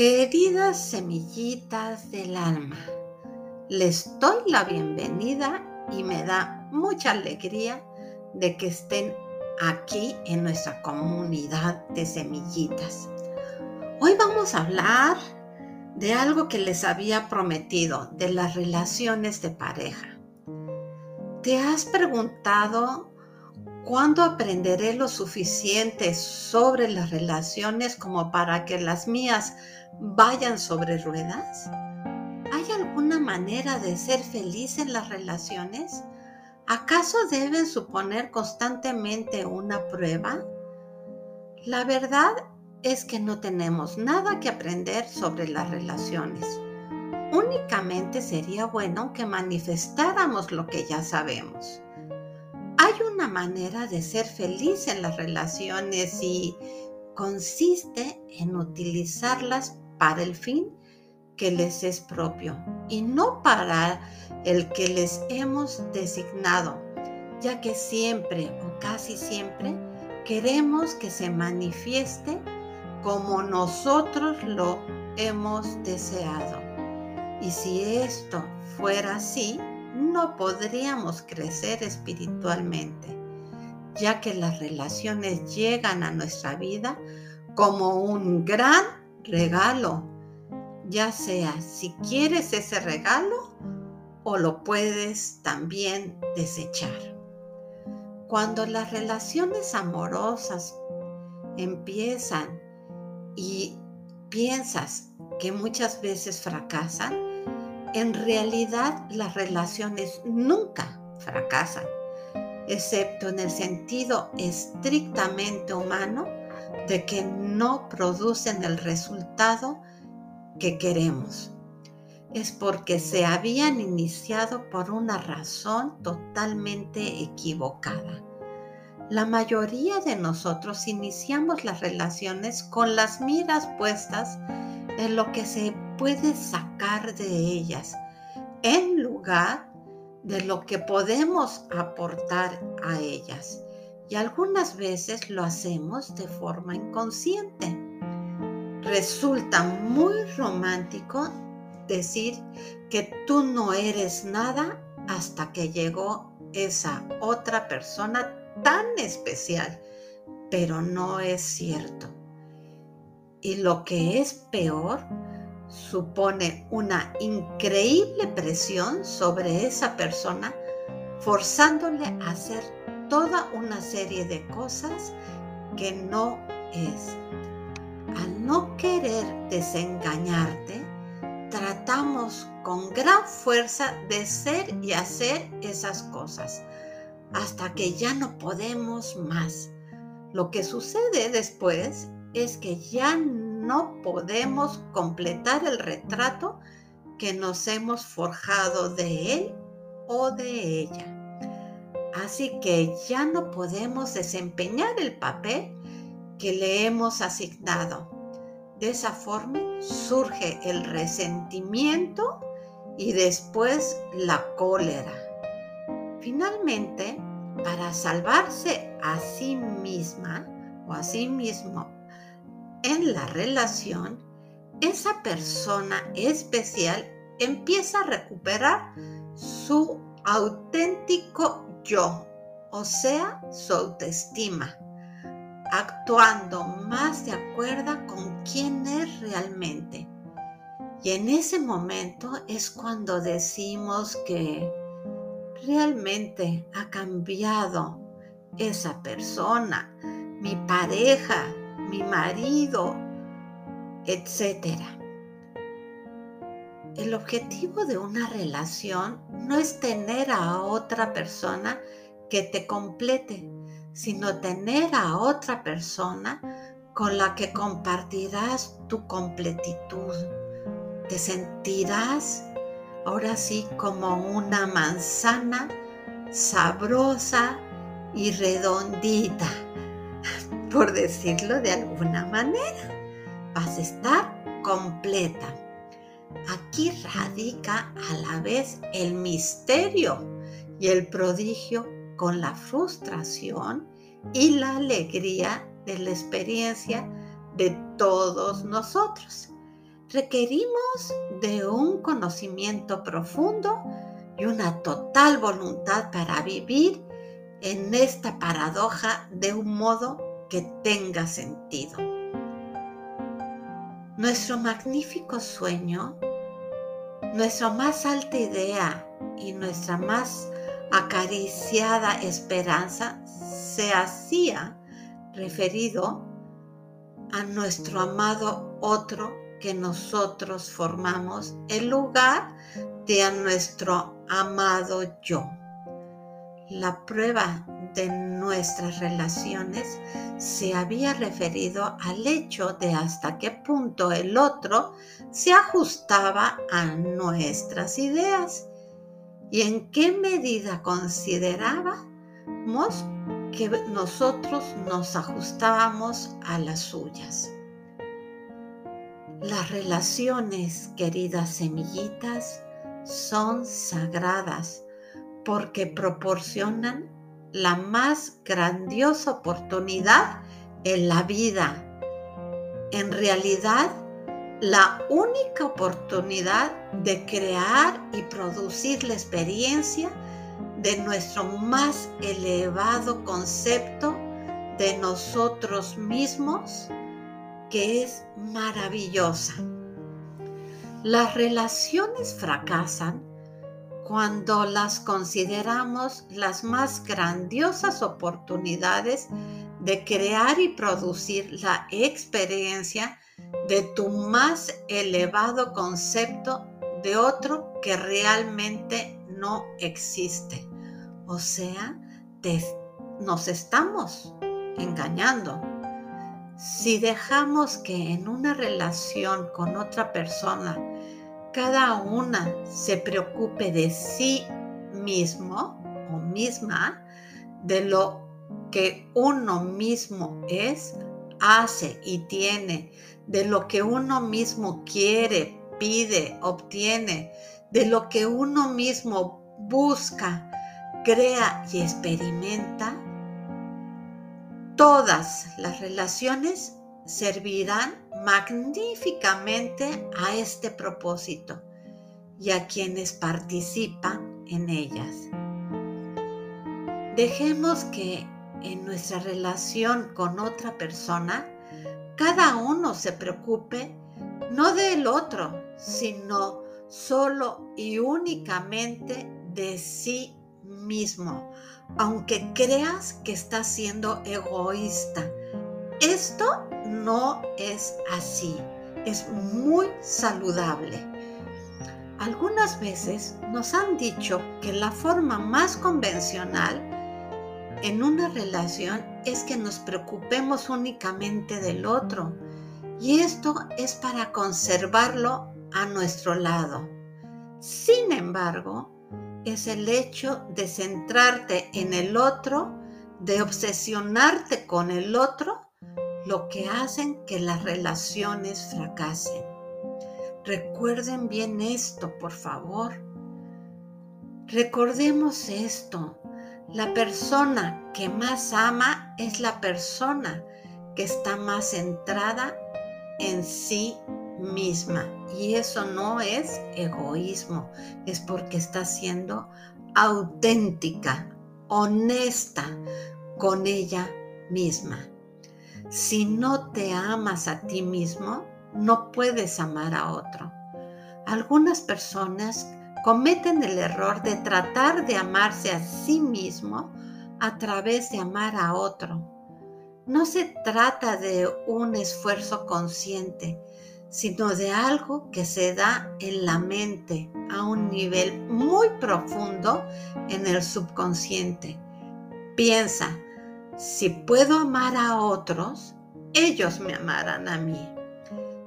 Queridas semillitas del alma, les doy la bienvenida y me da mucha alegría de que estén aquí en nuestra comunidad de semillitas. Hoy vamos a hablar de algo que les había prometido, de las relaciones de pareja. ¿Te has preguntado cuándo aprenderé lo suficiente sobre las relaciones como para que las mías vayan sobre ruedas? ¿Hay alguna manera de ser feliz en las relaciones? ¿Acaso deben suponer constantemente una prueba? La verdad es que no tenemos nada que aprender sobre las relaciones. Únicamente sería bueno que manifestáramos lo que ya sabemos. Una manera de ser feliz en las relaciones y consiste en utilizarlas para el fin que les es propio y no para el que les hemos designado, ya que siempre o casi siempre queremos que se manifieste como nosotros lo hemos deseado. Y si esto fuera así, no podríamos crecer espiritualmente, ya que las relaciones llegan a nuestra vida como un gran regalo, ya sea si quieres ese regalo o lo puedes también desechar. Cuando las relaciones amorosas empiezan y piensas que muchas veces fracasan, en realidad las relaciones nunca fracasan, excepto en el sentido estrictamente humano de que no producen el resultado que queremos. Es porque se habían iniciado por una razón totalmente equivocada. La mayoría de nosotros iniciamos las relaciones con las miras puestas en lo que se puede sacar de ellas, en lugar de lo que podemos aportar a ellas. Y algunas veces lo hacemos de forma inconsciente. Resulta muy romántico decir que tú no eres nada hasta que llegó esa otra persona tan especial, pero no es cierto. Y lo que es peor, supone una increíble presión sobre esa persona, forzándole a hacer toda una serie de cosas que no es. Al no querer desengañarte, tratamos con gran fuerza de ser y hacer esas cosas hasta que ya no podemos más. Lo que sucede después es que ya no podemos completar el retrato que nos hemos forjado de él o de ella. Así que ya no podemos desempeñar el papel que le hemos asignado. De esa forma surge el resentimiento y después la cólera. Finalmente, para salvarse a sí misma o a sí mismo en la relación, esa persona especial empieza a recuperar su auténtico yo, o sea, su autoestima, actuando más de acuerdo con quién es realmente. Y en ese momento es cuando decimos que realmente ha cambiado esa persona, mi pareja, mi marido, etc. El objetivo de una relación no es tener a otra persona que te complete, sino tener a otra persona con la que compartirás tu completitud. Te sentirás ahora sí como una manzana sabrosa y redondita, por decirlo de alguna manera. Vas a estar completa. Aquí radica a la vez el misterio y el prodigio con la frustración y la alegría de la experiencia de todos nosotros. requerimos de un conocimiento profundo y una total voluntad para vivir en esta paradoja de un modo que tenga sentido. Nuestro magnífico sueño, nuestra más alta idea y nuestra más acariciada esperanza se hacía referido a nuestro amado otro que nosotros formamos en lugar de a nuestro amado yo. La prueba de nuestras relaciones se había referido al hecho de hasta qué punto el otro se ajustaba a nuestras ideas y en qué medida considerábamos que nosotros nos ajustábamos a las suyas. Las relaciones, queridas semillitas, son sagradas porque proporcionan la más grandiosa oportunidad en la vida. En realidad, la única oportunidad de crear y producir la experiencia de nuestro más elevado concepto de nosotros mismos, que es maravillosa. Las relaciones fracasan cuando las consideramos las más grandiosas oportunidades de crear y producir la experiencia de tu más elevado concepto de otro que realmente no existe. O sea, nos estamos engañando. Si dejamos que en una relación con otra persona cada una se preocupe de sí mismo o misma, de lo que uno mismo es, hace y tiene, de lo que uno mismo quiere, pide, obtiene, de lo que uno mismo busca, crea y experimenta, todas las relaciones servirán magníficamente a este propósito y a quienes participan en ellas. Dejemos que en nuestra relación con otra persona, cada uno se preocupe no del otro, sino solo y únicamente de sí mismo, aunque creas que estás siendo egoísta. Esto no es así, es muy saludable. Algunas veces nos han dicho que la forma más convencional en una relación es que nos preocupemos únicamente del otro y esto es para conservarlo a nuestro lado. Sin embargo, es el hecho de centrarte en el otro, de obsesionarte con el otro, lo que hacen que las relaciones fracasen. Recuerden bien esto, por favor. Recordemos esto. La persona que más ama es la persona que está más centrada en sí misma. Y eso no es egoísmo, es porque está siendo auténtica, honesta con ella misma. Si no te amas a ti mismo, no puedes amar a otro. Algunas personas cometen el error de tratar de amarse a sí mismo a través de amar a otro. No se trata de un esfuerzo consciente, sino de algo que se da en la mente a un nivel muy profundo en el subconsciente. Piensa, si puedo amar a otros, ellos me amarán a mí.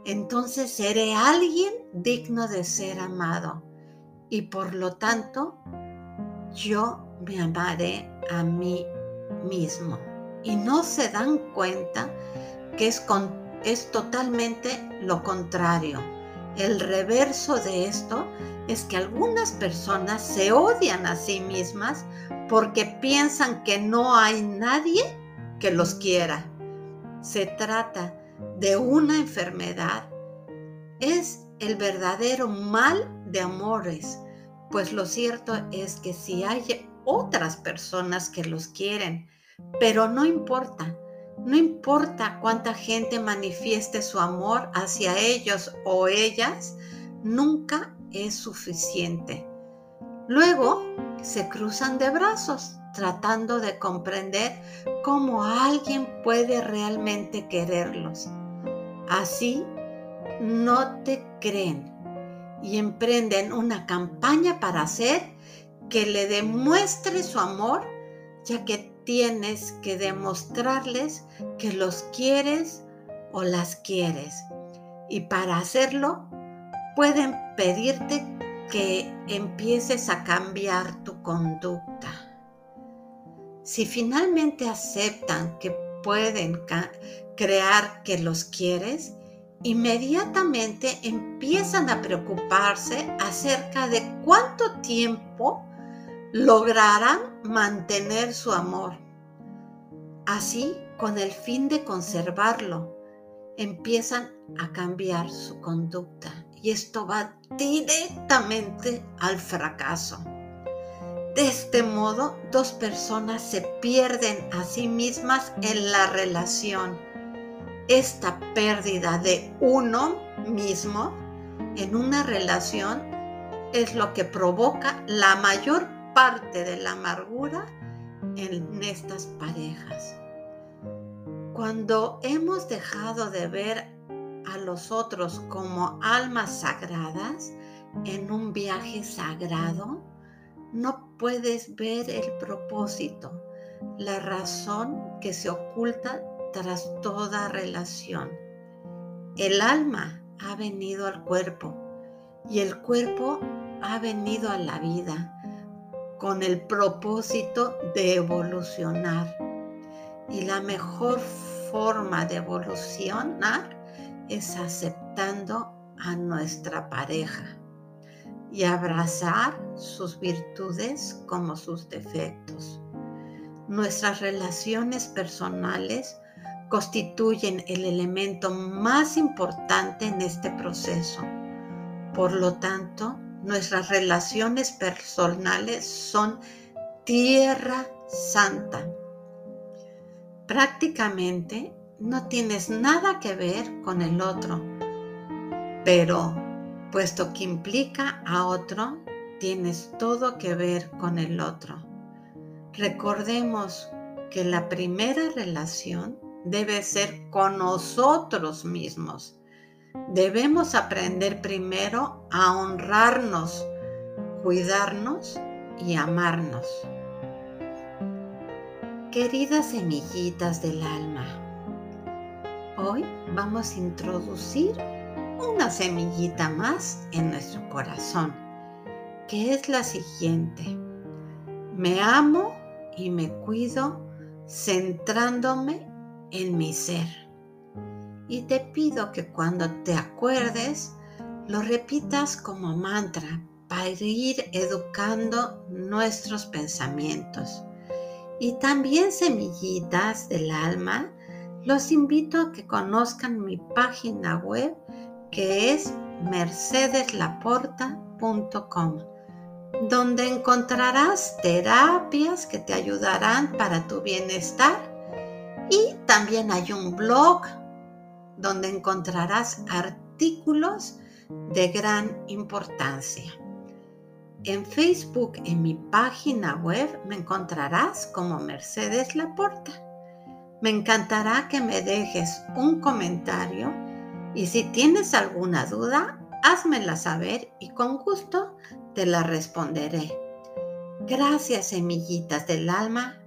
Entonces seré alguien digno de ser amado y por lo tanto yo me amaré a mí mismo. Y no se dan cuenta que es es totalmente lo contrario. El reverso de esto es que algunas personas se odian a sí mismas porque piensan que no hay nadie que los quiera. Se trata de una enfermedad es el verdadero mal de amores, pues lo cierto es que si hay otras personas que los quieren, pero no importa, no importa cuánta gente manifieste su amor hacia ellos o ellas, nunca es suficiente. Luego se cruzan de brazos tratando de comprender cómo alguien puede realmente quererlos. Así no te creen y emprenden una campaña para hacer que le demuestre su amor, ya que tienes que demostrarles que los quieres o las quieres. Y para hacerlo, pueden pedirte que empieces a cambiar tu conducta. Si finalmente aceptan que pueden crear que los quieres, inmediatamente empiezan a preocuparse acerca de cuánto tiempo lograrán mantener su amor. Así, con el fin de conservarlo, empiezan a cambiar su conducta y esto va directamente al fracaso. De este modo, dos personas se pierden a sí mismas en la relación. Esta pérdida de uno mismo en una relación es lo que provoca la mayor parte de la amargura en estas parejas. Cuando hemos dejado de ver a los otros como almas sagradas en un viaje sagrado, no puedes ver el propósito, la razón que se oculta tras toda relación. El alma ha venido al cuerpo y el cuerpo ha venido a la vida con el propósito de evolucionar. Y la mejor forma de evolucionar es aceptando a nuestra pareja y abrazar sus virtudes como sus defectos. Nuestras relaciones personales constituyen el elemento más importante en este proceso. Por lo tanto, nuestras relaciones personales son tierra santa. Prácticamente no tienes nada que ver con el otro, pero puesto que implica a otro, tienes todo que ver con el otro. Recordemos que la primera relación debe ser con nosotros mismos debemos aprender primero a honrarnos, cuidarnos y amarnos. Queridas semillitas del alma, hoy vamos a introducir una semillita más en nuestro corazón, que es la siguiente. Me amo y me cuido centrándome en mi ser y te pido que cuando te acuerdes lo repitas como mantra para ir educando nuestros pensamientos. Y también semillitas del alma, los invito a que conozcan mi página web que es mercedeslaporta.com, donde encontrarás terapias que te ayudarán para tu bienestar y también hay un blog donde encontrarás artículos de gran importancia. En Facebook, en mi página web, me encontrarás como Mercedes Laporta. Me encantará que me dejes un comentario y si tienes alguna duda, házmela saber y con gusto te la responderé. Gracias, semillitas del alma,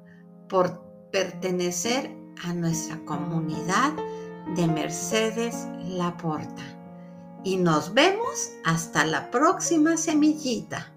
por pertenecer a nuestra comunidad de Mercedes Laporta. Y nos vemos hasta la próxima semillita.